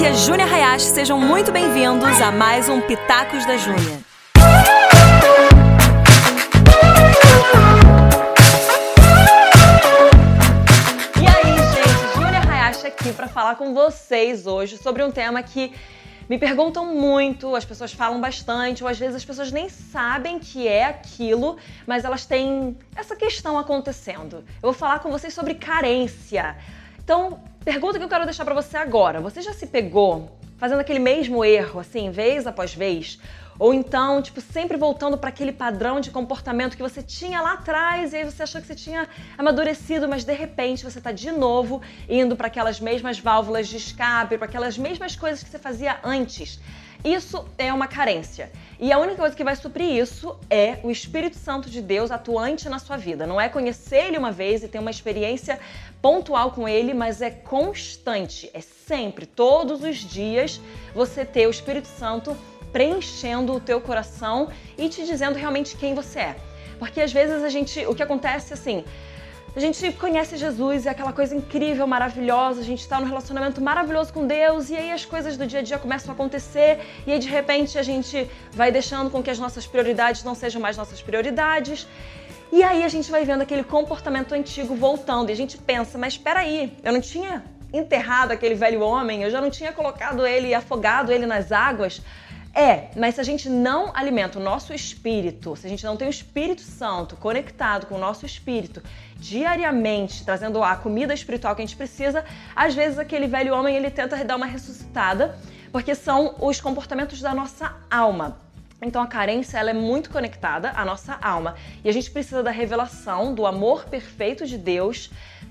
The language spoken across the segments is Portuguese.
aqui é Júnia Hayashi, sejam muito bem-vindos a mais um Pitacos da Júnia. E aí, gente, Júnia Hayashi aqui para falar com vocês hoje sobre um tema que me perguntam muito, as pessoas falam bastante, ou às vezes as pessoas nem sabem que é aquilo, mas elas têm essa questão acontecendo. Eu vou falar com vocês sobre carência. Então, pergunta que eu quero deixar para você agora. Você já se pegou fazendo aquele mesmo erro, assim, vez após vez? Ou então, tipo, sempre voltando para aquele padrão de comportamento que você tinha lá atrás e aí você achou que você tinha amadurecido, mas de repente você está de novo indo para aquelas mesmas válvulas de escape, para aquelas mesmas coisas que você fazia antes. Isso é uma carência. E a única coisa que vai suprir isso é o Espírito Santo de Deus atuante na sua vida. Não é conhecer ele uma vez e ter uma experiência pontual com ele, mas é constante. É sempre, todos os dias, você ter o Espírito Santo preenchendo o teu coração e te dizendo realmente quem você é. Porque às vezes a gente, o que acontece assim, a gente conhece Jesus, é aquela coisa incrível, maravilhosa, a gente está num relacionamento maravilhoso com Deus e aí as coisas do dia a dia começam a acontecer e aí de repente a gente vai deixando com que as nossas prioridades não sejam mais nossas prioridades. E aí a gente vai vendo aquele comportamento antigo voltando e a gente pensa, mas espera aí, eu não tinha enterrado aquele velho homem, eu já não tinha colocado ele, afogado ele nas águas. É, mas se a gente não alimenta o nosso espírito, se a gente não tem o Espírito Santo conectado com o nosso espírito diariamente, trazendo a comida espiritual que a gente precisa, às vezes aquele velho homem ele tenta dar uma ressuscitada, porque são os comportamentos da nossa alma. Então a carência ela é muito conectada à nossa alma. E a gente precisa da revelação do amor perfeito de Deus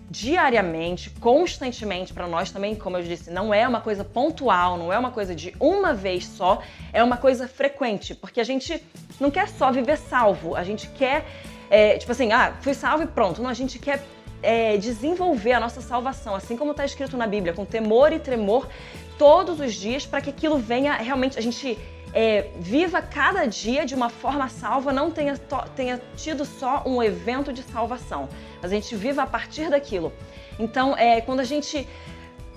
diariamente, constantemente para nós também, como eu disse, não é uma coisa pontual, não é uma coisa de uma vez só, é uma coisa frequente, porque a gente não quer só viver salvo, a gente quer, é, tipo assim, ah, fui salvo e pronto. Não, a gente quer é, desenvolver a nossa salvação, assim como está escrito na Bíblia, com temor e tremor todos os dias, para que aquilo venha realmente, a gente é, viva cada dia de uma forma salva, não tenha, tenha tido só um evento de salvação, mas a gente viva a partir daquilo. Então, é, quando a gente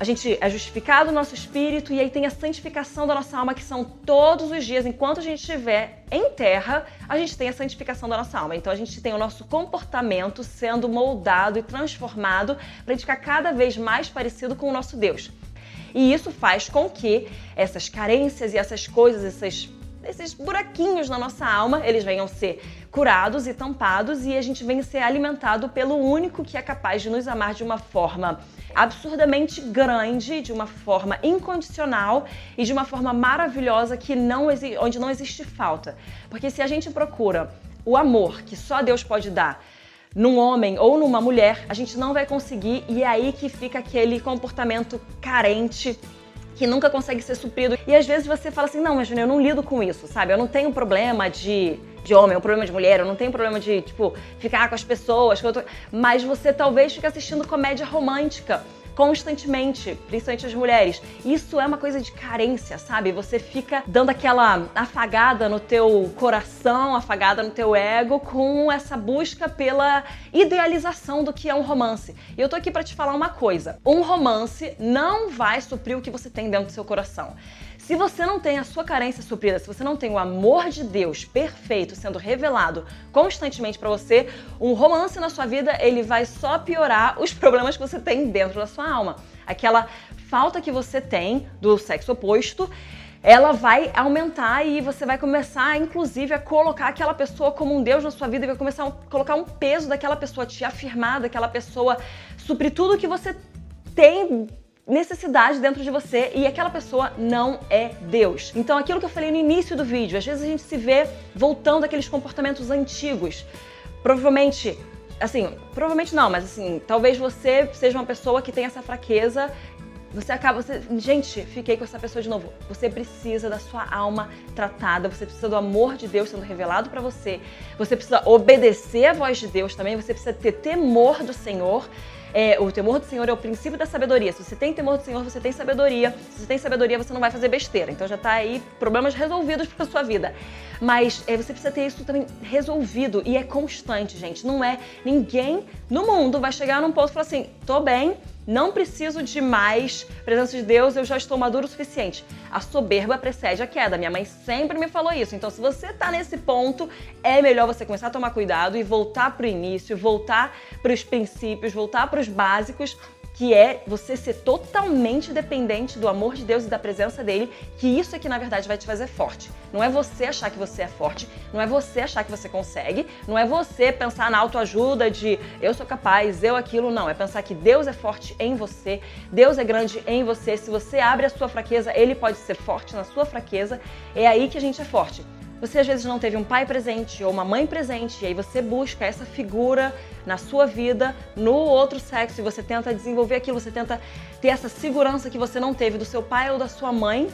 a gente é justificado no nosso espírito e aí tem a santificação da nossa alma, que são todos os dias, enquanto a gente estiver em terra, a gente tem a santificação da nossa alma. Então a gente tem o nosso comportamento sendo moldado e transformado para a gente ficar cada vez mais parecido com o nosso Deus. E isso faz com que essas carências e essas coisas, esses, esses buraquinhos na nossa alma, eles venham ser curados e tampados e a gente venha ser alimentado pelo único que é capaz de nos amar de uma forma absurdamente grande, de uma forma incondicional e de uma forma maravilhosa que não onde não existe falta. Porque se a gente procura o amor que só Deus pode dar num homem ou numa mulher, a gente não vai conseguir e é aí que fica aquele comportamento carente que nunca consegue ser suprido. E às vezes você fala assim: não, mas eu não lido com isso, sabe? Eu não tenho problema de, de homem, um problema de mulher, eu não tenho problema de, tipo, ficar com as pessoas. Mas você talvez fique assistindo comédia romântica constantemente, principalmente as mulheres. Isso é uma coisa de carência, sabe? Você fica dando aquela afagada no teu coração, afagada no teu ego com essa busca pela idealização do que é um romance. E eu tô aqui para te falar uma coisa. Um romance não vai suprir o que você tem dentro do seu coração. Se você não tem a sua carência suprida, se você não tem o amor de Deus perfeito sendo revelado constantemente para você, um romance na sua vida, ele vai só piorar os problemas que você tem dentro da sua alma. Aquela falta que você tem do sexo oposto, ela vai aumentar e você vai começar, inclusive, a colocar aquela pessoa como um Deus na sua vida e vai começar a colocar um peso daquela pessoa, te afirmar daquela pessoa, suprir tudo que você tem necessidade dentro de você e aquela pessoa não é Deus. Então, aquilo que eu falei no início do vídeo, às vezes a gente se vê voltando àqueles comportamentos antigos. Provavelmente, assim, provavelmente não, mas assim, talvez você seja uma pessoa que tem essa fraqueza você acaba, você, gente, fiquei com essa pessoa de novo. Você precisa da sua alma tratada, você precisa do amor de Deus sendo revelado para você. Você precisa obedecer a voz de Deus também, você precisa ter temor do Senhor. É, o temor do Senhor é o princípio da sabedoria. Se você tem temor do Senhor, você tem sabedoria. Se você tem sabedoria, você não vai fazer besteira. Então já está aí problemas resolvidos para sua vida. Mas é, você precisa ter isso também resolvido e é constante, gente. Não é ninguém no mundo vai chegar num ponto e falar assim: tô bem, Não preciso de mais presença de Deus, eu já estou maduro o suficiente. A soberba precede a queda. Minha mãe sempre me falou isso. Então, se você está nesse ponto, é melhor você começar a tomar cuidado e voltar para o início, voltar para os princípios, voltar para os básicos que é você ser totalmente dependente do amor de Deus e da presença dele, que isso é que na verdade vai te fazer forte. Não é você achar que você é forte, não é você achar que você consegue, não é você pensar na autoajuda de eu sou capaz, eu aquilo, não. É pensar que Deus é forte em você, Deus é grande em você. Se você abre a sua fraqueza, ele pode ser forte na sua fraqueza. É aí que a gente é forte. Você às vezes não teve um pai presente ou uma mãe presente, e aí você busca essa figura na sua vida, no outro sexo, e você tenta desenvolver aquilo, você tenta ter essa segurança que você não teve do seu pai ou da sua mãe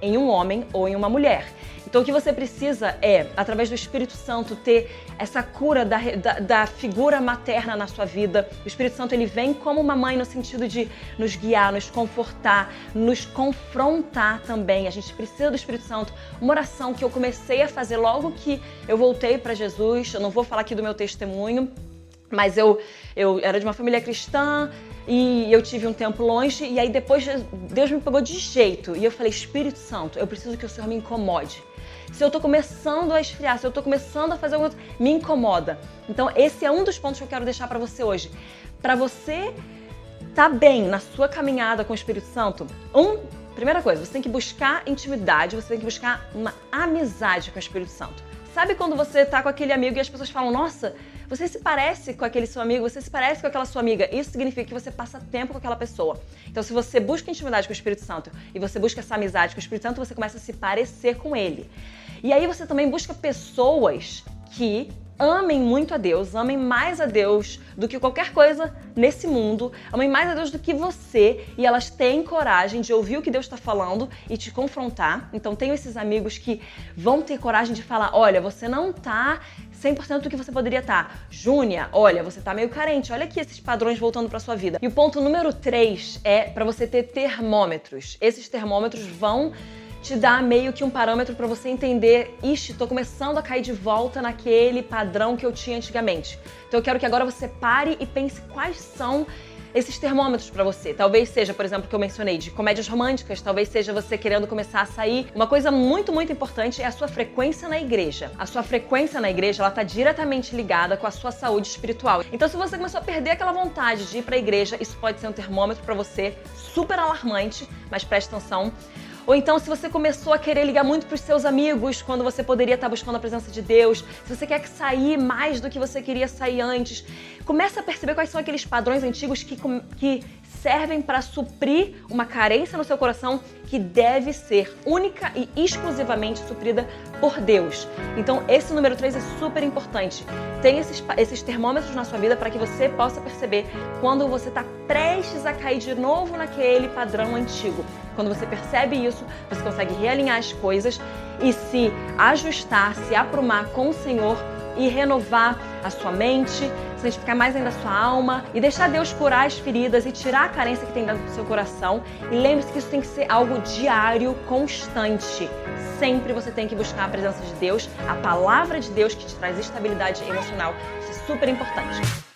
em um homem ou em uma mulher. Então, o que você precisa é, através do Espírito Santo, ter essa cura da, da, da, figura materna na sua vida. O Espírito Santo ele vem como uma mãe no sentido de nos guiar, nos confortar, nos confrontar também. A gente precisa do Espírito Santo. Uma oração que eu comecei a fazer logo que eu voltei para Jesus. Eu não vou falar aqui do meu testemunho, mas eu, eu era de uma família cristã e eu tive um tempo longe e aí depois Deus me pegou de jeito e eu falei Espírito Santo, eu preciso que o Senhor me incomode. Se eu tô começando a esfriar, se eu tô começando a fazer coisa, me incomoda. Então esse é um dos pontos que eu quero deixar para você hoje. Para você tá bem na sua caminhada com o Espírito Santo, um Primeira coisa, você tem que buscar intimidade, você tem que buscar uma amizade com o Espírito Santo. Sabe quando você tá com aquele amigo e as pessoas falam, nossa, você se parece com aquele seu amigo, você se parece com aquela sua amiga. Isso significa que você passa tempo com aquela pessoa. Então, se você busca intimidade com o Espírito Santo e você busca essa amizade com o Espírito Santo, você começa a se parecer com ele. E aí você também busca pessoas que amem muito a Deus, amem mais a Deus do que qualquer coisa nesse mundo, amem mais a Deus do que você e elas têm coragem de ouvir o que Deus está falando e te confrontar. Então, tenho esses amigos que vão ter coragem de falar: olha, você não tá 100% do que você poderia estar. Tá. Júnia, olha, você tá meio carente. Olha aqui esses padrões voltando para sua vida. E o ponto número 3 é para você ter termômetros. Esses termômetros vão te dá meio que um parâmetro para você entender, ixi, tô começando a cair de volta naquele padrão que eu tinha antigamente. Então eu quero que agora você pare e pense quais são esses termômetros para você. Talvez seja, por exemplo, que eu mencionei de comédias românticas, talvez seja você querendo começar a sair. Uma coisa muito, muito importante é a sua frequência na igreja. A sua frequência na igreja, ela tá diretamente ligada com a sua saúde espiritual. Então, se você começou a perder aquela vontade de ir para a igreja, isso pode ser um termômetro para você super alarmante, mas preste atenção ou então, se você começou a querer ligar muito para os seus amigos quando você poderia estar buscando a presença de Deus, se você quer sair mais do que você queria sair antes, comece a perceber quais são aqueles padrões antigos que, que servem para suprir uma carência no seu coração que deve ser única e exclusivamente suprida por Deus. Então, esse número 3 é super importante. Tem esses, esses termômetros na sua vida para que você possa perceber quando você está prestes a cair de novo naquele padrão antigo. Quando você percebe isso, você consegue realinhar as coisas e se ajustar, se aprumar com o Senhor e renovar a sua mente, santificar mais ainda a sua alma e deixar Deus curar as feridas e tirar a carência que tem dentro do seu coração. E lembre-se que isso tem que ser algo diário, constante. Sempre você tem que buscar a presença de Deus, a palavra de Deus que te traz estabilidade emocional. Isso é super importante.